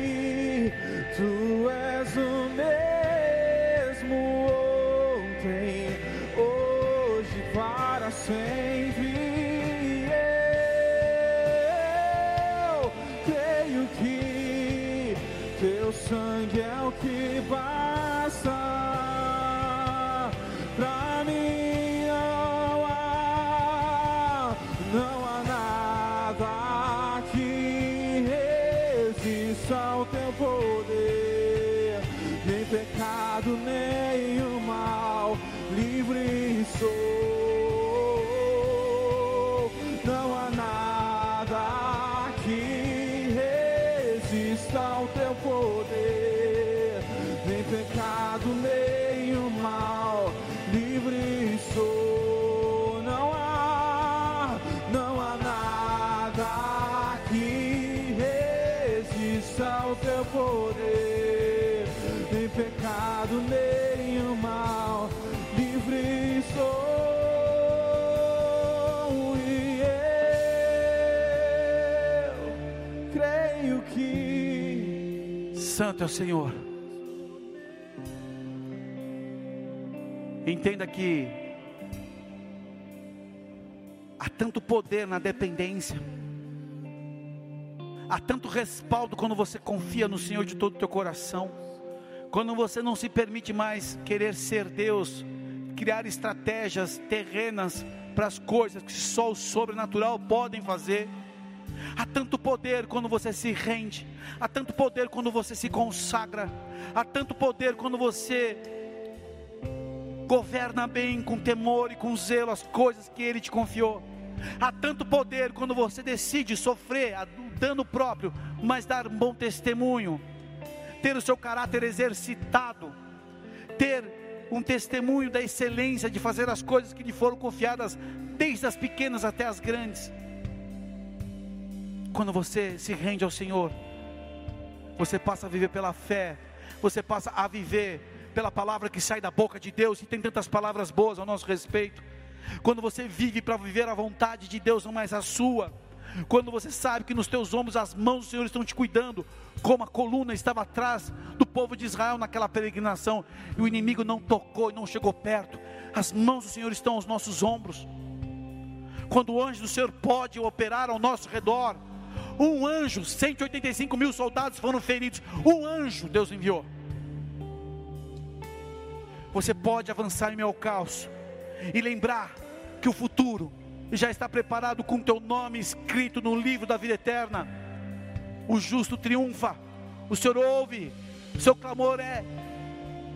Santo é o Senhor. Entenda que há tanto poder na dependência, há tanto respaldo quando você confia no Senhor de todo o teu coração, quando você não se permite mais querer ser Deus, criar estratégias terrenas para as coisas que só o sobrenatural podem fazer. Há tanto poder quando você se rende, há tanto poder quando você se consagra, há tanto poder quando você governa bem, com temor e com zelo as coisas que Ele te confiou. Há tanto poder quando você decide sofrer dano próprio, mas dar um bom testemunho, ter o seu caráter exercitado, ter um testemunho da excelência de fazer as coisas que lhe foram confiadas, desde as pequenas até as grandes. Quando você se rende ao Senhor, você passa a viver pela fé, você passa a viver pela palavra que sai da boca de Deus, e tem tantas palavras boas ao nosso respeito. Quando você vive para viver a vontade de Deus, não mais a sua. Quando você sabe que nos teus ombros as mãos do Senhor estão te cuidando, como a coluna estava atrás do povo de Israel naquela peregrinação, e o inimigo não tocou e não chegou perto. As mãos do Senhor estão aos nossos ombros. Quando o anjo do Senhor pode operar ao nosso redor, um anjo, 185 mil soldados foram feridos. Um anjo Deus enviou. Você pode avançar em meu caos e lembrar que o futuro já está preparado com teu nome escrito no livro da vida eterna. O justo triunfa, o Senhor ouve, o seu clamor é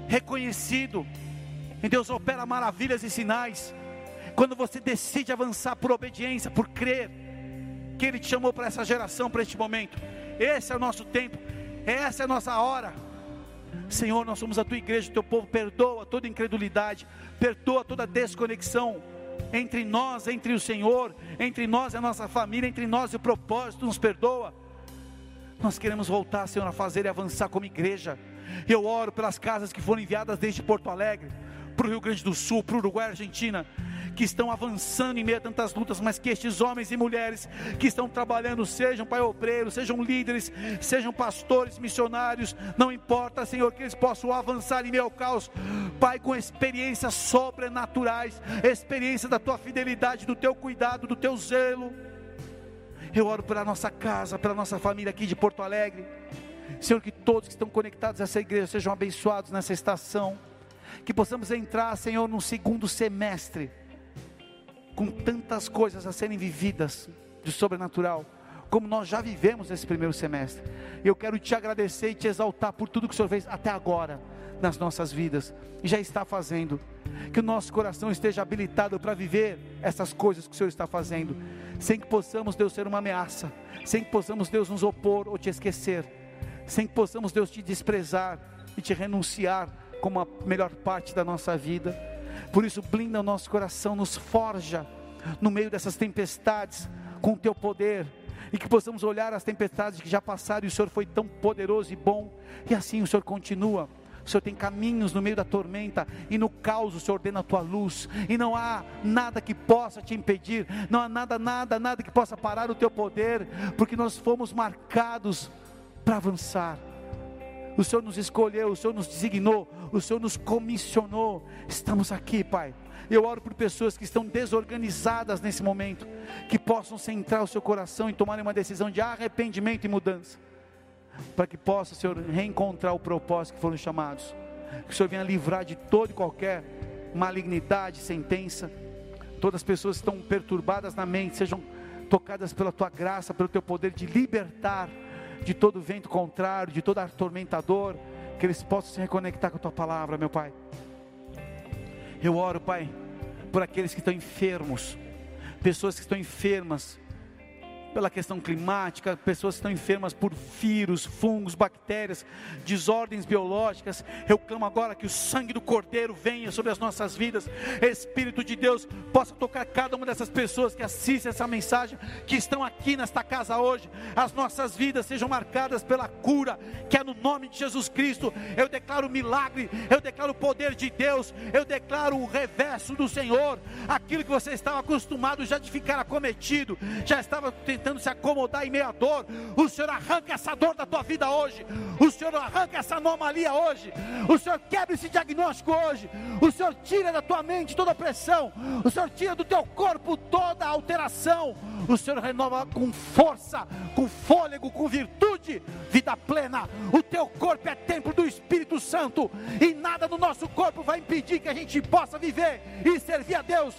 reconhecido. E Deus opera maravilhas e sinais. Quando você decide avançar por obediência, por crer, que Ele te chamou para essa geração, para este momento. Esse é o nosso tempo, essa é a nossa hora. Senhor, nós somos a tua igreja, o teu povo, perdoa toda incredulidade, perdoa toda desconexão entre nós, entre o Senhor, entre nós e a nossa família, entre nós e o propósito, nos perdoa. Nós queremos voltar, Senhor, a fazer e avançar como igreja. Eu oro pelas casas que foram enviadas desde Porto Alegre, para o Rio Grande do Sul, para o Uruguai, Argentina que estão avançando em meio a tantas lutas, mas que estes homens e mulheres que estão trabalhando, sejam pai obreiros, sejam líderes, sejam pastores, missionários, não importa, Senhor, que eles possam avançar em meio ao caos, Pai, com experiências sobrenaturais, experiência da tua fidelidade, do teu cuidado, do teu zelo. Eu oro pela nossa casa, pela nossa família aqui de Porto Alegre. Senhor, que todos que estão conectados a essa igreja sejam abençoados nessa estação. Que possamos entrar, Senhor, num segundo semestre com tantas coisas a serem vividas de sobrenatural, como nós já vivemos nesse primeiro semestre. Eu quero te agradecer e te exaltar por tudo que o Senhor fez até agora nas nossas vidas e já está fazendo. Que o nosso coração esteja habilitado para viver essas coisas que o Senhor está fazendo, sem que possamos, Deus, ser uma ameaça, sem que possamos, Deus, nos opor ou te esquecer, sem que possamos, Deus, te desprezar e te renunciar como a melhor parte da nossa vida por isso, blinda o nosso coração, nos forja no meio dessas tempestades com o teu poder. E que possamos olhar as tempestades que já passaram e o Senhor foi tão poderoso e bom. E assim o Senhor continua. O Senhor tem caminhos no meio da tormenta e no caos o Senhor ordena a tua luz. E não há nada que possa te impedir, não há nada, nada, nada que possa parar o teu poder, porque nós fomos marcados para avançar. O Senhor nos escolheu, o Senhor nos designou, o Senhor nos comissionou. Estamos aqui, Pai. Eu oro por pessoas que estão desorganizadas nesse momento, que possam centrar o seu coração e tomarem uma decisão de arrependimento e mudança, para que possa, Senhor, reencontrar o propósito que foram chamados. Que o Senhor venha livrar de toda e qualquer malignidade, sentença. Todas as pessoas que estão perturbadas na mente sejam tocadas pela tua graça, pelo teu poder de libertar de todo vento contrário, de todo atormentador, que eles possam se reconectar com a tua palavra, meu Pai. Eu oro, Pai, por aqueles que estão enfermos, pessoas que estão enfermas, pela questão climática, pessoas estão enfermas por vírus, fungos, bactérias, desordens biológicas. Eu clamo agora que o sangue do Cordeiro venha sobre as nossas vidas. Espírito de Deus possa tocar cada uma dessas pessoas que assistem essa mensagem, que estão aqui nesta casa hoje. As nossas vidas sejam marcadas pela cura, que é no nome de Jesus Cristo. Eu declaro milagre, eu declaro o poder de Deus, eu declaro o reverso do Senhor. Aquilo que você estava acostumado já de ficar acometido, já estava tentando tentando se acomodar em meio à dor. O Senhor arranca essa dor da tua vida hoje. O Senhor arranca essa anomalia hoje. O Senhor quebra esse diagnóstico hoje. O Senhor tira da tua mente toda a pressão. O Senhor tira do teu corpo toda a alteração. O Senhor renova com força, com fôlego, com virtude, vida plena. O teu corpo é templo do Espírito Santo e nada no nosso corpo vai impedir que a gente possa viver e servir a Deus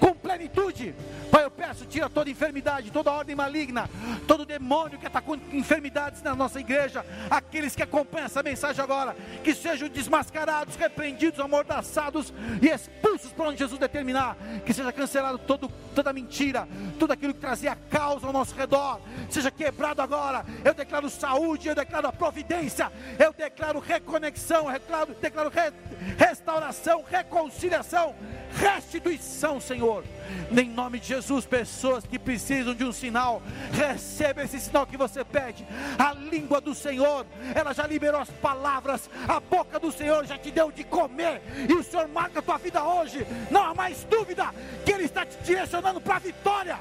com plenitude. Pai, eu peço, tira toda enfermidade, toda ordem maligna, todo demônio que com enfermidades na nossa igreja, aqueles que acompanham essa mensagem agora, que sejam desmascarados, repreendidos, amordaçados e expulsos para onde Jesus determinar, que seja cancelado todo, toda mentira, tudo aquilo que trazia causa ao nosso redor, seja quebrado agora. Eu declaro saúde, eu declaro a providência, eu declaro reconexão, eu declaro, declaro re, restauração, reconciliação, restituição, Senhor Senhor. Em nome de Jesus, pessoas que precisam de um sinal, receba esse sinal que você pede. A língua do Senhor, ela já liberou as palavras, a boca do Senhor já te deu de comer, e o Senhor marca a tua vida hoje. Não há mais dúvida que Ele está te direcionando para a vitória.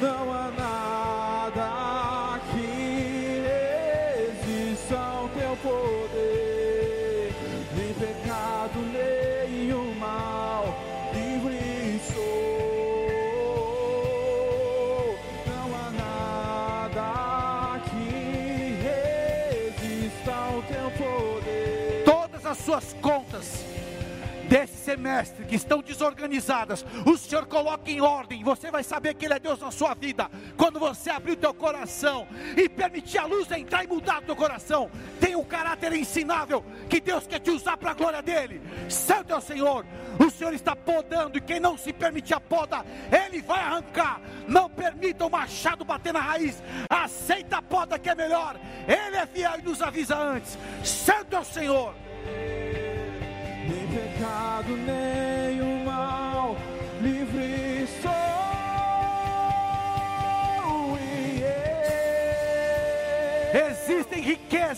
Não há nada que resista ao teu poder, as suas contas desse semestre que estão desorganizadas, o Senhor coloca em ordem. Você vai saber que Ele é Deus na sua vida quando você abrir o teu coração e permitir a luz entrar e mudar o teu coração. Tem um caráter ensinável que Deus quer te usar para a glória dele. Santo é o Senhor. O Senhor está podando e quem não se permitir a poda, Ele vai arrancar. Não permita o machado bater na raiz. Aceita a poda que é melhor. Ele é fiel e nos avisa antes. Santo é o Senhor. Nem pecado, nem o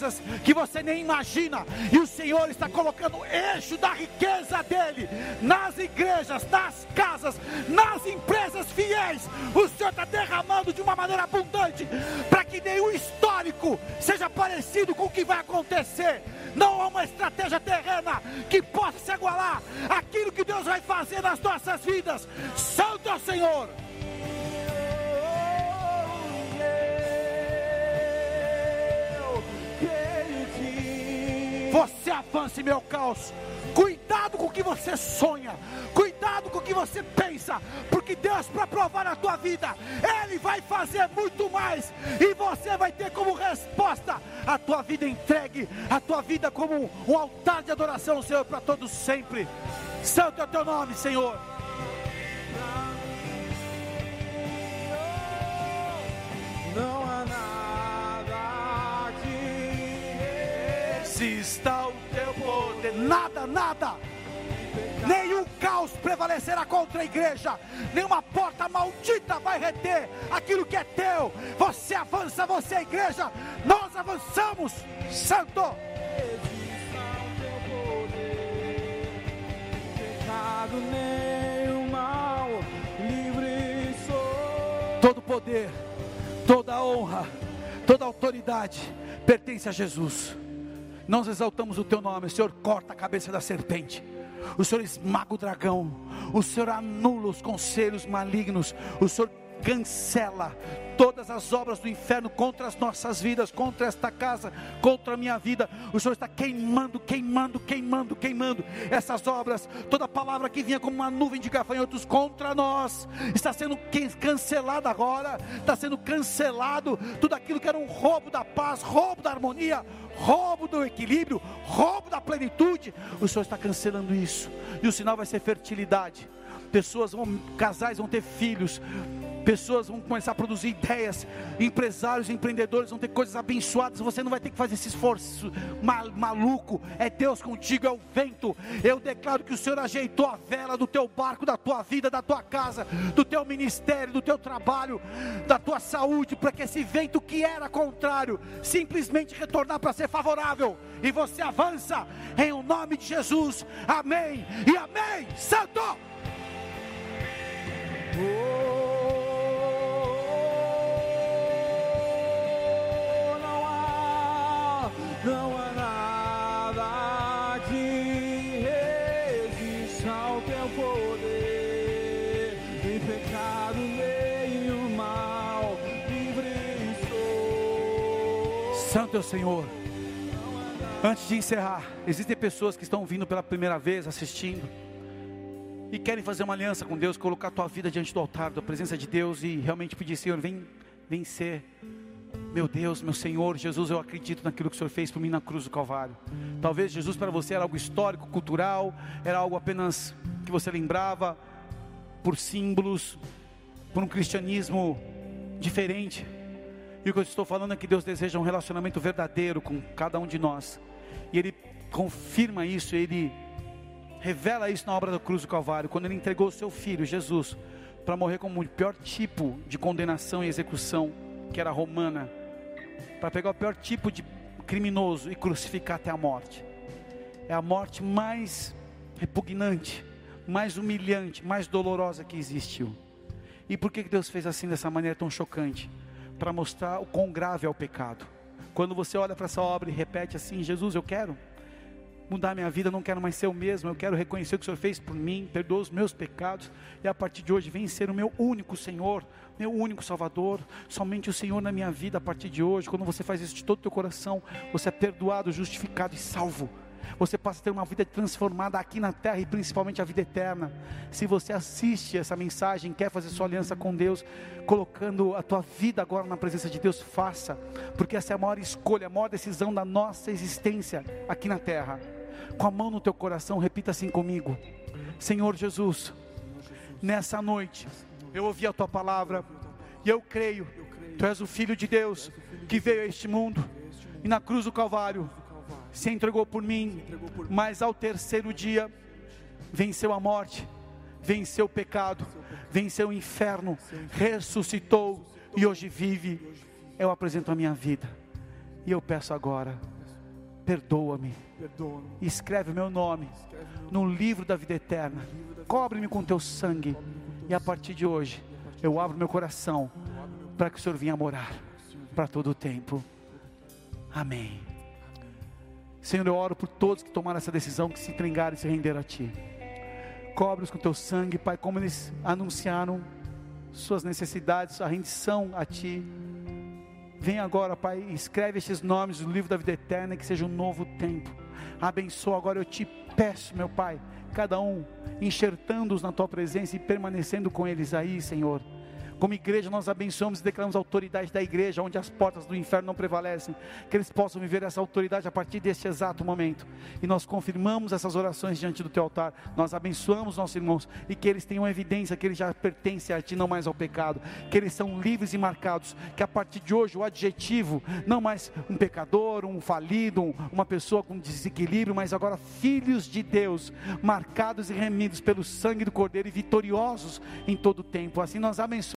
riquezas que você nem imagina, e o Senhor está colocando eixo da riqueza dele nas igrejas, nas casas, nas empresas fiéis. O Senhor está derramando de uma maneira abundante para que nenhum histórico seja parecido com o que vai acontecer. Não há uma estratégia terrena que possa se igualar aquilo que Deus vai fazer nas nossas vidas. Santo é o Senhor. eu Você avança em meu caos. Cuidado com o que você sonha. Cuidado com o que você pensa. Porque Deus, para provar a tua vida, Ele vai fazer muito mais. E você vai ter como resposta a tua vida entregue. A tua vida como um altar de adoração, Senhor, para todos sempre. Santo é o teu nome, Senhor. não há nada Se está o teu poder, nada, nada. Nenhum caos prevalecerá contra a igreja, nenhuma porta maldita vai reter aquilo que é teu. Você avança, você é a igreja, nós avançamos, Santo. Todo poder, toda honra, toda autoridade pertence a Jesus. Nós exaltamos o teu nome, o Senhor corta a cabeça da serpente. O Senhor esmaga o dragão, o Senhor anula os conselhos malignos, o Senhor cancela todas as obras do inferno contra as nossas vidas, contra esta casa, contra a minha vida. O Senhor está queimando, queimando, queimando, queimando essas obras. Toda palavra que vinha como uma nuvem de gafanhotos contra nós está sendo cancelada agora, está sendo cancelado tudo aquilo que era um roubo da paz, roubo da harmonia, roubo do equilíbrio, roubo da plenitude. O Senhor está cancelando isso, e o sinal vai ser fertilidade. Pessoas vão, casais vão ter filhos, pessoas vão começar a produzir ideias, empresários, empreendedores vão ter coisas abençoadas. Você não vai ter que fazer esse esforço ma- maluco. É Deus contigo, é o vento. Eu declaro que o Senhor ajeitou a vela do teu barco, da tua vida, da tua casa, do teu ministério, do teu trabalho, da tua saúde, para que esse vento que era contrário simplesmente retornar para ser favorável. E você avança em o nome de Jesus. Amém e amém. Santo! Oh, não há nada que resista ao teu poder, nem pecado nem o mal, livre sou. Santo é o Senhor. Antes de encerrar, existem pessoas que estão vindo pela primeira vez, assistindo, e querem fazer uma aliança com Deus, colocar a tua vida diante do altar, da presença de Deus e realmente pedir, Senhor, vem, vem ser meu Deus, meu Senhor, Jesus, eu acredito naquilo que o Senhor fez por mim na cruz do Calvário. Talvez Jesus para você era algo histórico, cultural, era algo apenas que você lembrava por símbolos, por um cristianismo diferente. E o que eu estou falando é que Deus deseja um relacionamento verdadeiro com cada um de nós. E Ele confirma isso, Ele revela isso na obra da cruz do Calvário, quando ele entregou o seu filho, Jesus, para morrer como o pior tipo de condenação e execução, que era romana, para pegar o pior tipo de criminoso e crucificar até a morte. É a morte mais repugnante, mais humilhante, mais dolorosa que existiu. E por que Deus fez assim dessa maneira tão chocante? Para mostrar o quão grave é o pecado. Quando você olha para essa obra e repete assim: Jesus, eu quero mudar minha vida, não quero mais ser o mesmo, eu quero reconhecer o que o Senhor fez por mim, perdoa os meus pecados, e a partir de hoje vem ser o meu único Senhor, meu único Salvador, somente o Senhor na minha vida a partir de hoje. Quando você faz isso de todo o teu coração, você é perdoado, justificado e salvo. Você passa a ter uma vida transformada aqui na terra e principalmente a vida eterna. Se você assiste essa mensagem, quer fazer sua aliança com Deus, colocando a tua vida agora na presença de Deus, faça, porque essa é a maior escolha, a maior decisão da nossa existência aqui na terra com a mão no teu coração, repita assim comigo: Senhor Jesus, nessa noite eu ouvi a tua palavra e eu creio, tu és o Filho de Deus que veio a este mundo e na cruz do Calvário se entregou por mim, mas ao terceiro dia venceu a morte, venceu o pecado, venceu o inferno, ressuscitou e hoje vive. Eu apresento a minha vida e eu peço agora perdoa-me. Perdoa Escreve o meu nome no livro da vida eterna. Cobre-me com teu sangue. E a partir de hoje, eu abro meu coração para que o Senhor venha morar para todo o tempo. Amém. Senhor, eu oro por todos que tomaram essa decisão, que se entregaram e se renderam a Ti. Cobre-os com teu sangue, Pai, como eles anunciaram suas necessidades, a rendição a Ti Vem agora, Pai, escreve estes nomes no livro da vida eterna, que seja um novo tempo. Abençoa agora, eu te peço, meu Pai, cada um enxertando-os na tua presença e permanecendo com eles aí, Senhor como igreja, nós abençoamos e declaramos a autoridade da igreja, onde as portas do inferno não prevalecem, que eles possam viver essa autoridade a partir deste exato momento. E nós confirmamos essas orações diante do teu altar, nós abençoamos nossos irmãos. E que eles tenham evidência que eles já pertencem a ti, não mais ao pecado, que eles são livres e marcados, que a partir de hoje o adjetivo, não mais um pecador, um falido, uma pessoa com desequilíbrio, mas agora filhos de Deus, marcados e remidos pelo sangue do Cordeiro e vitoriosos em todo o tempo. Assim nós abençoamos